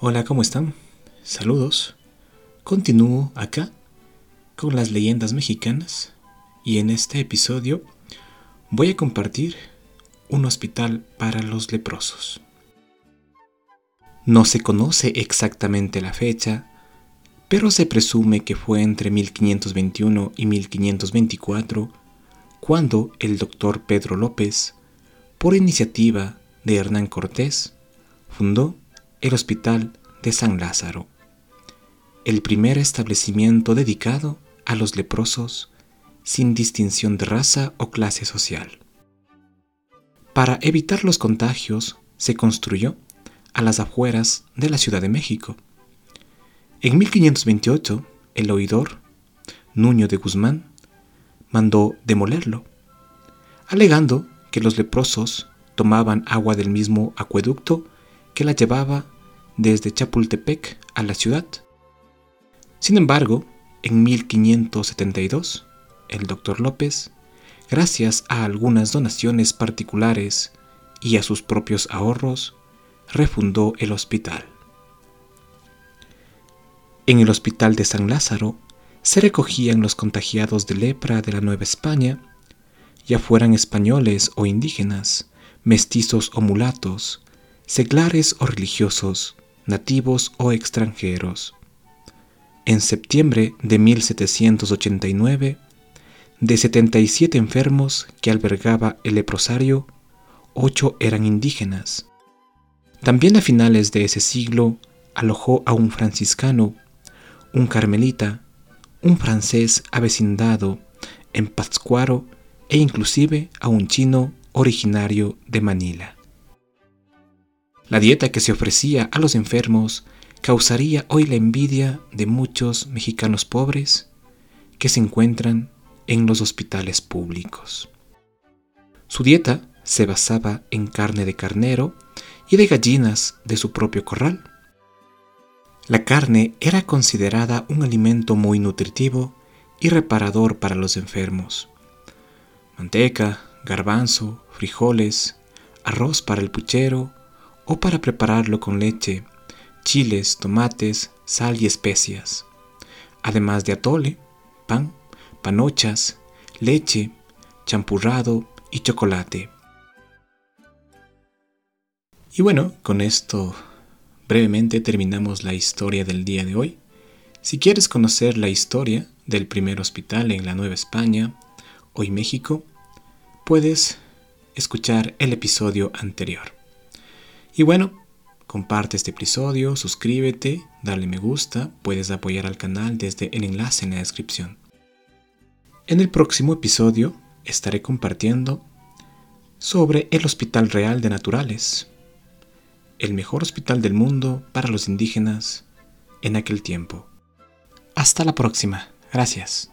Hola, ¿cómo están? Saludos. Continúo acá con las leyendas mexicanas y en este episodio voy a compartir un hospital para los leprosos. No se conoce exactamente la fecha, pero se presume que fue entre 1521 y 1524 cuando el doctor Pedro López, por iniciativa de Hernán Cortés, fundó el Hospital de San Lázaro, el primer establecimiento dedicado a los leprosos sin distinción de raza o clase social. Para evitar los contagios, se construyó a las afueras de la Ciudad de México. En 1528, el oidor, Nuño de Guzmán, mandó demolerlo, alegando que los leprosos tomaban agua del mismo acueducto que la llevaba desde Chapultepec a la ciudad. Sin embargo, en 1572, el doctor López, gracias a algunas donaciones particulares y a sus propios ahorros, refundó el hospital. En el hospital de San Lázaro se recogían los contagiados de lepra de la Nueva España, ya fueran españoles o indígenas, mestizos o mulatos, seglares o religiosos, nativos o extranjeros. En septiembre de 1789, de 77 enfermos que albergaba el leprosario, 8 eran indígenas. También a finales de ese siglo alojó a un franciscano, un carmelita, un francés avecindado en Pátzcuaro e inclusive a un chino originario de Manila. La dieta que se ofrecía a los enfermos causaría hoy la envidia de muchos mexicanos pobres que se encuentran en los hospitales públicos. Su dieta se basaba en carne de carnero y de gallinas de su propio corral. La carne era considerada un alimento muy nutritivo y reparador para los enfermos. Manteca, garbanzo, frijoles, arroz para el puchero o para prepararlo con leche, chiles, tomates, sal y especias, además de atole, pan, panochas, leche, champurrado y chocolate. Y bueno, con esto brevemente terminamos la historia del día de hoy. Si quieres conocer la historia del primer hospital en la Nueva España, hoy México, puedes escuchar el episodio anterior. Y bueno, comparte este episodio, suscríbete, dale me gusta, puedes apoyar al canal desde el enlace en la descripción. En el próximo episodio estaré compartiendo sobre el Hospital Real de Naturales, el mejor hospital del mundo para los indígenas en aquel tiempo. Hasta la próxima. Gracias.